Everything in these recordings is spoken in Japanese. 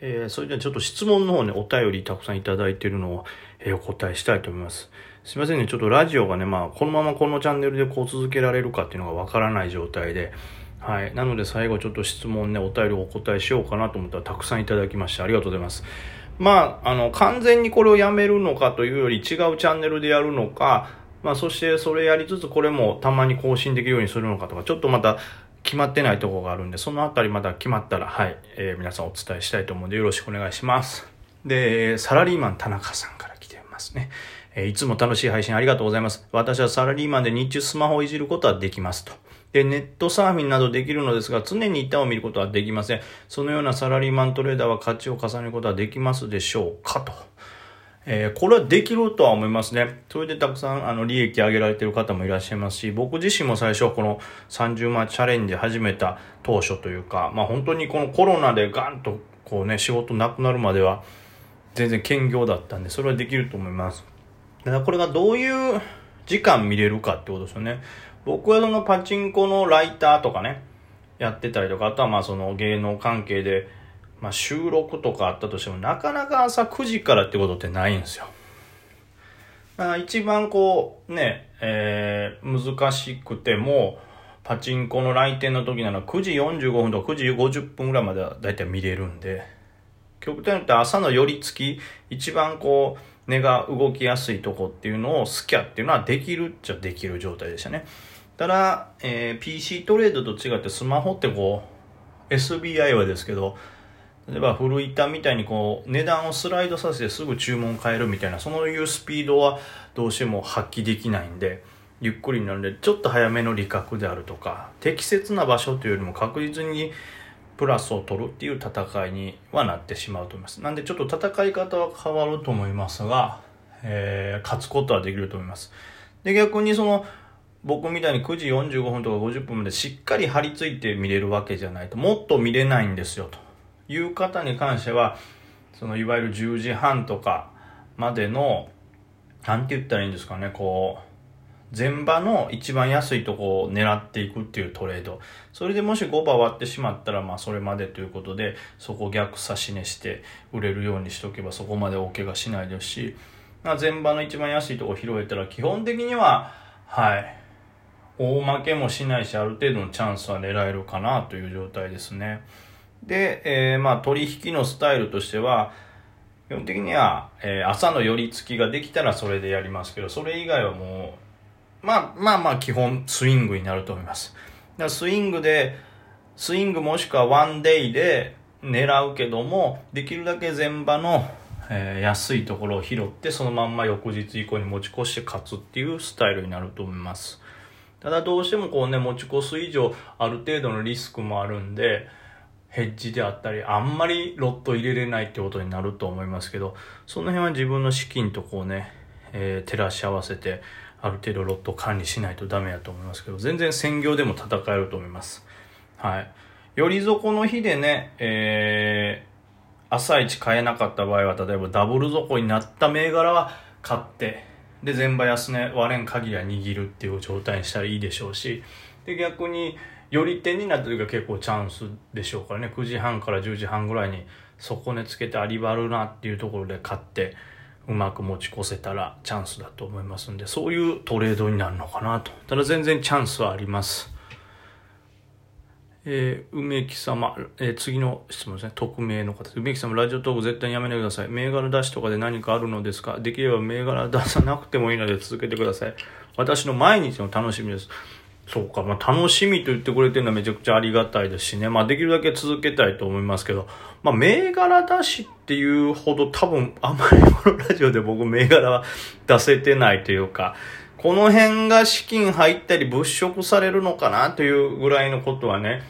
えー、それではちょっと質問の方ね、お便りたくさんいただいているのを、えー、お答えしたいと思います。すいませんね、ちょっとラジオがね、まあ、このままこのチャンネルでこう続けられるかっていうのがわからない状態で、はい。なので最後ちょっと質問ね、お便りをお答えしようかなと思ったらたくさんいただきましてありがとうございます。まあ、あの、完全にこれをやめるのかというより違うチャンネルでやるのか、まあ、そしてそれやりつつこれもたまに更新できるようにするのかとか、ちょっとまた決まってないとこがあるんで、そのあたりまだ決まったら、はい、えー、皆さんお伝えしたいと思うんでよろしくお願いします。で、サラリーマン田中さんから来てますね。えー、いつも楽しい配信ありがとうございます。私はサラリーマンで日中スマホをいじることはできますと。で、ネットサーフィンなどできるのですが、常に板を見ることはできません。そのようなサラリーマントレーダーは価値を重ねることはできますでしょうかと。えー、これはできるとは思いますね。それでたくさんあの利益上げられてる方もいらっしゃいますし、僕自身も最初この30万チャレンジ始めた当初というか、まあ本当にこのコロナでガンとこうね、仕事なくなるまでは全然兼業だったんで、それはできると思います。だからこれがどういう時間見れるかってことですよね。僕はそのパチンコのライターとかね、やってたりとか、あとはまあその芸能関係で、まあ、収録とかあったとしてもなかなか朝9時からってことってないんですよ。あ、一番こうね、えー、難しくてもパチンコの来店の時なら9時45分とか9時50分ぐらいまではだいたい見れるんで極端に言って朝の寄り付き一番こう根が動きやすいとこっていうのをスキャっていうのはできるっちゃできる状態でしたね。ただ、えー、PC トレードと違ってスマホってこう SBI はですけど例えば古板みたいにこう値段をスライドさせてすぐ注文変えるみたいなそういうスピードはどうしても発揮できないんでゆっくりになるんでちょっと早めの利確であるとか適切な場所というよりも確実にプラスを取るっていう戦いにはなってしまうと思います。なんでちょっと戦い方は変わると思いますが、えー、勝つことはできると思います。で逆にその僕みたいに9時45分とか50分までしっかり張り付いて見れるわけじゃないともっと見れないんですよと。いう方に関してはそのいわゆる10時半とかまでの何て言ったらいいんですかねこう前場の一番安いとこを狙っていくっていうトレードそれでもし5場割ってしまったらまあそれまでということでそこ逆差し値して売れるようにしとけばそこまで大怪我しないですし、まあ、前場の一番安いとこ拾えたら基本的にははい大負けもしないしある程度のチャンスは狙えるかなという状態ですね。で、えー、まあ取引のスタイルとしては、基本的には、えー、朝の寄り付きができたらそれでやりますけど、それ以外はもう、まあまあまあ基本スイングになると思います。だスイングで、スイングもしくはワンデイで狙うけども、できるだけ前場の、えー、安いところを拾ってそのまんま翌日以降に持ち越して勝つっていうスタイルになると思います。ただどうしてもこうね、持ち越す以上ある程度のリスクもあるんで、ヘッジであったり、あんまりロット入れれないってことになると思いますけど、その辺は自分の資金とこうね、えー、照らし合わせて、ある程度ロット管理しないとダメやと思いますけど、全然専業でも戦えると思います。はい。より底の日でね、えー、朝一買えなかった場合は、例えばダブル底になった銘柄は買って、で、全場安値割れん限りは握るっていう状態にしたらいいでしょうし、で、逆に、より点になった時は結構チャンスでしょうからね9時半から10時半ぐらいに底根つけてありばるなっていうところで買ってうまく持ち越せたらチャンスだと思いますんでそういうトレードになるのかなとただ全然チャンスはありますえー、梅木様、えー、次の質問ですね。匿名の方で。梅木様、ラジオトーク絶対にやめてください。銘柄出しとかで何かあるのですか？できれば銘柄出さなくてもいいので続けてください。私の毎日の楽しみです。そうか、まあ、楽しみと言ってくれてるのはめちゃくちゃありがたいですしね。まあ、できるだけ続けたいと思いますけど、まあ、銘柄出しっていうほど多分、あまりこのラジオで僕銘柄は出せてないというか、この辺が資金入ったり物色されるのかなというぐらいのことはね、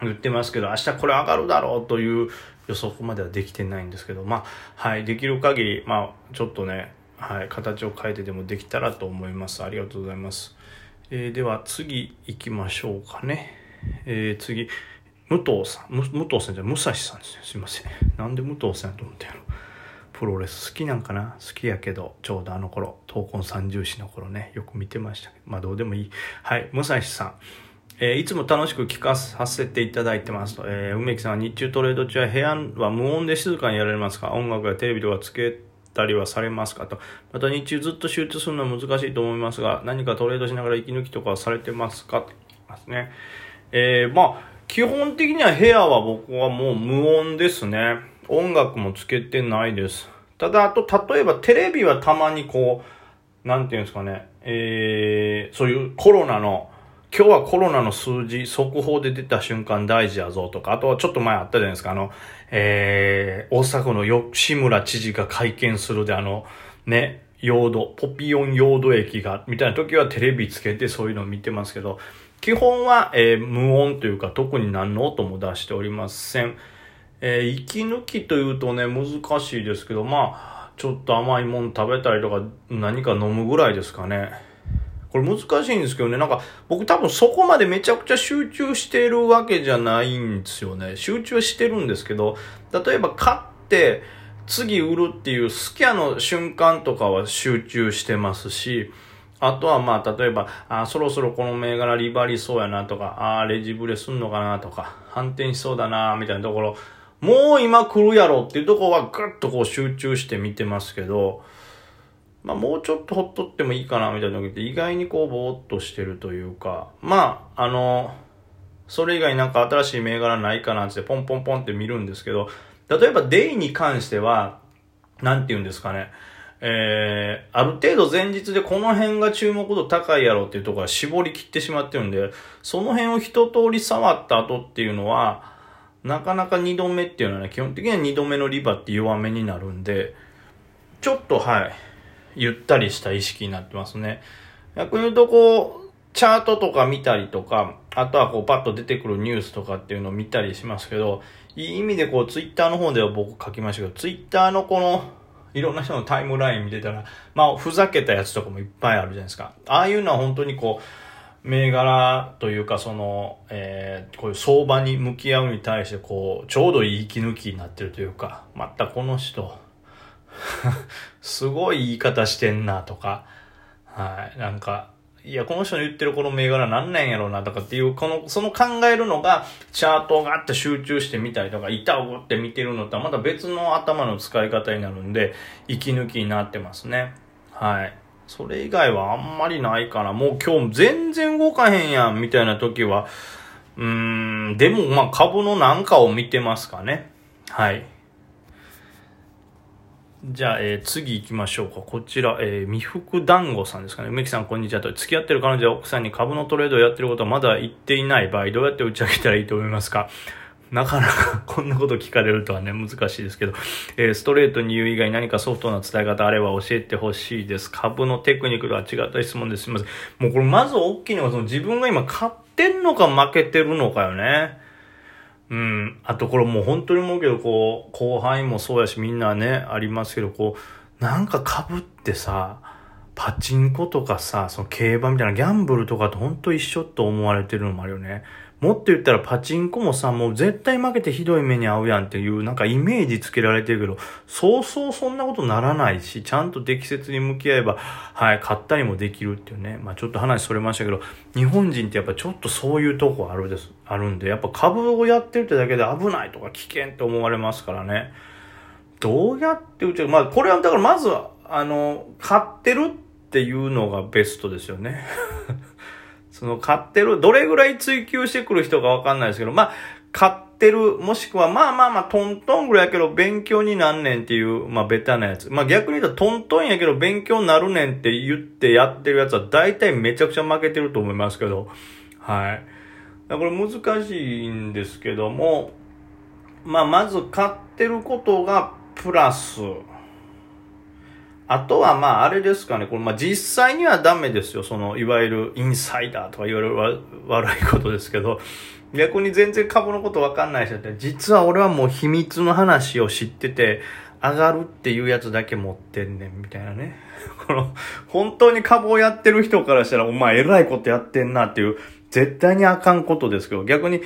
言ってますけど、明日これ上がるだろうという予測まではできてないんですけど、まあ、はい、できる限り、まあ、ちょっとね、はい、形を変えてでもできたらと思います。ありがとうございます。えー、では次行きましょうかね。えー、次、武藤さん。武藤さんじゃ武蔵さんですね。すいません。なんで武藤さんやと思ったやろ。プロレス好きなんかな？好きやけど、ちょうどあの頃、闘魂三重士の頃ね、よく見てましたけど、まあどうでもいい。はい、武蔵さん。えー、いつも楽しく聞かさせていただいてますと。えー、梅木さんは日中トレード中は部屋は無音で静かにやられますか？音楽やテレビとかつけたりはされますかと。また日中ずっと集中するのは難しいと思いますが、何かトレードしながら息抜きとかはされてますかとますね。えー、まあ、基本的には部屋は僕はもう無音ですね。音楽もつけてないです。ただ、あと、例えばテレビはたまにこう、なんていうんですかね、えー、そういうコロナの、今日はコロナの数字、速報で出た瞬間大事やぞとか、あとはちょっと前あったじゃないですか、あの、えー、大阪の吉村知事が会見するで、あの、ね、用土、ポピオン用土液が、みたいな時はテレビつけてそういうのを見てますけど、基本は、えー、無音というか特に何の音も出しておりません。えー、息抜きというとね、難しいですけど、まあ、ちょっと甘いもの食べたりとか何か飲むぐらいですかね。これ難しいんですけどね、なんか僕多分そこまでめちゃくちゃ集中してるわけじゃないんですよね。集中してるんですけど、例えば買って次売るっていうスキャの瞬間とかは集中してますし、あとはまあ例えば、あそろそろこの銘柄リバリそうやなとか、ああレジブレすんのかなとか、反転しそうだなみたいなところ、もう今来るやろっていうところはぐっとこう集中して見てますけど、まあ、もうちょっとほっとってもいいかなみたいな時って意外にこうぼーっとしてるというか、まあ、あの、それ以外なんか新しい銘柄ないかなってポンポンポンって見るんですけど、例えばデイに関しては、なんて言うんですかね、えー、ある程度前日でこの辺が注目度高いやろっていうところは絞り切ってしまってるんで、その辺を一通り触った後っていうのは、なかなか二度目っていうのはね、基本的には二度目のリバって弱めになるんで、ちょっとはい、ゆったりした意識になってますね。逆に言うとこう、チャートとか見たりとか、あとはこうパッと出てくるニュースとかっていうのを見たりしますけど、いい意味でこうツイッターの方では僕書きましたけど、ツイッターのこの、いろんな人のタイムライン見てたら、まあ、ふざけたやつとかもいっぱいあるじゃないですか。ああいうのは本当にこう、銘柄というか、その、えー、こういう相場に向き合うに対して、こう、ちょうどいい息抜きになってるというか、またこの人、すごい言い方してんなとか、はい、なんか、いや、この人の言ってるこの銘柄何なんやろうなとかっていう、この、その考えるのが、チャートがあって集中してみたりとか、板を打って見てるのとはまた別の頭の使い方になるんで、息抜きになってますね。はい。それ以外はあんまりないかな。もう今日全然動かへんやん、みたいな時は、うーん、でもまあ株のなんかを見てますかね。はい。じゃあ、えー、次行きましょうか。こちら、えー、未福団子さんですかね。梅木さん、こんにちはと。付き合ってる彼女や奥さんに株のトレードをやってることはまだ言っていない場合、どうやって打ち上げたらいいと思いますか？なかなかこんなこと聞かれるとはね、難しいですけど、えー、ストレートに言う以外何かソフトな伝え方あれば教えてほしいです。株のテクニックとは違った質問です。すみません。もうこれまず大きいのが、その自分が今買ってんのか負けてるのかよね。うん。あとこれもう本当に思うけど、こう、後輩もそうやしみんなね、ありますけど、こう、なんか被ってさ、パチンコとかさ、その競馬みたいなギャンブルとかと本当一緒と思われてるのもあるよね。もっと言ったらパチンコもさ、もう絶対負けてひどい目に遭うやんっていうなんかイメージつけられてるけど、そうそうそんなことならないし、ちゃんと適切に向き合えば、はい、勝ったりもできるっていうね。まあちょっと話それましたけど、日本人ってやっぱちょっとそういうとこあるです、あるんで、やっぱ株をやってるってだけで危ないとか危険って思われますからね。どうやって打ちまあこれはだからまずは、あの、買ってるっていうのがベストですよね。その買ってる、どれぐらい追求してくる人かわかんないですけど、まあ、買ってる、もしくは、まあまあまあ、トントンぐらいやけど、勉強になんねんっていう、まあ、ベタなやつ。まあ、逆に言うと、トントンやけど、勉強になるねんって言ってやってるやつは、大体めちゃくちゃ負けてると思いますけど、はい。これ難しいんですけども、まあ、まず買ってることが、プラス、あとはまああれですかね、これまあ実際にはダメですよ。そのいわゆるインサイダーとか言われる悪いことですけど、逆に全然株のことわかんない人って、実は俺はもう秘密の話を知ってて、上がるっていうやつだけ持ってんねん、みたいなね。この、本当に株をやってる人からしたら、お前偉いことやってんなっていう、絶対にあかんことですけど、逆に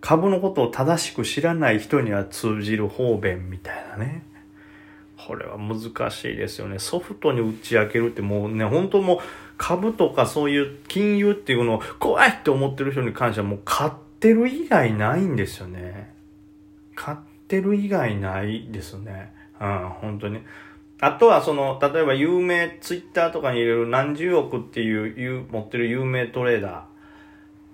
株のことを正しく知らない人には通じる方便みたいなね。これは難しいですよね。ソフトに打ち明けるってもうね、本当もう株とかそういう金融っていうのを怖いって思ってる人に関してはもう買ってる以外ないんですよね。買ってる以外ないですね。うん、本当に。あとはその、例えば有名、ツイッターとかに入れる何十億っていう、持ってる有名トレーダー。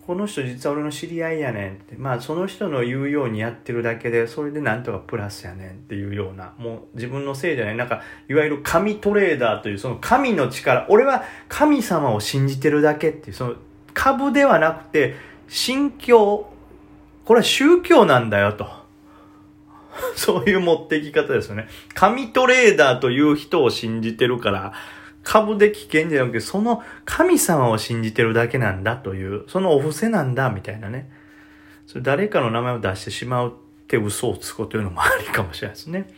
この人実は俺の知り合いやねんって。まあその人の言うようにやってるだけで、それでなんとかプラスやねんっていうような、もう自分のせいじゃない。なんか、いわゆる神トレーダーという、その神の力。俺は神様を信じてるだけっていう、その株ではなくて、信教。これは宗教なんだよと。そういう持っていき方ですよね。神トレーダーという人を信じてるから、株で危険じゃなくて、その神様を信じてるだけなんだという、そのお布施なんだ、みたいなね。それ誰かの名前を出してしまうって嘘をつくというのもありかもしれないですね。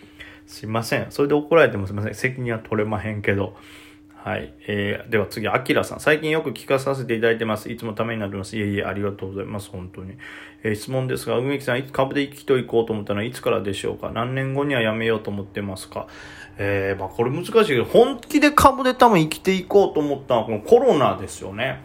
すいません。それで怒られてもすいません。責任は取れまへんけど。はい。えー、では次、アキラさん。最近よく聞かさせていただいてます。いつもためになってます。いえいえ、ありがとうございます。本当に。えー、質問ですが、梅木さん、いつ株で生きていこうと思ったのはいつからでしょうか？何年後にはやめようと思ってますか？えー、まあこれ難しいけど、本気で株で多分生きていこうと思ったのはこのコロナですよね。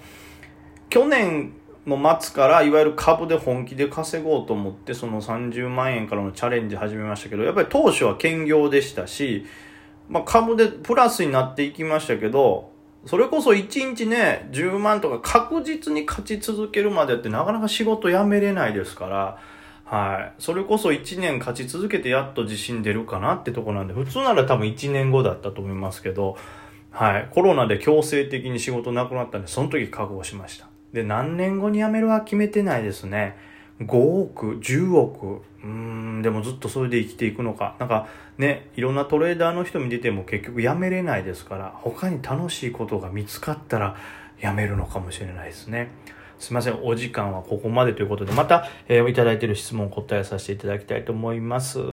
去年の末からいわゆる株で本気で稼ごうと思ってその30万円からのチャレンジ始めましたけどやっぱり当初は兼業でしたしまあ、株でプラスになっていきましたけど、それこそ1日ね、10万とか確実に勝ち続けるまでってなかなか仕事辞めれないですから、はい。それこそ1年勝ち続けてやっと自信出るかなってとこなんで、普通なら多分1年後だったと思いますけど、はい。コロナで強制的に仕事なくなったんで、その時覚悟しました。で、何年後に辞めるは決めてないですね。5億、10億、うん、でもずっとそれで生きていくのか。なんかね、いろんなトレーダーの人見てても結局やめれないですから、他に楽しいことが見つかったらやめるのかもしれないですね。すいません、お時間はここまでということで、また、えー、いただいている質問を答えさせていただきたいと思います。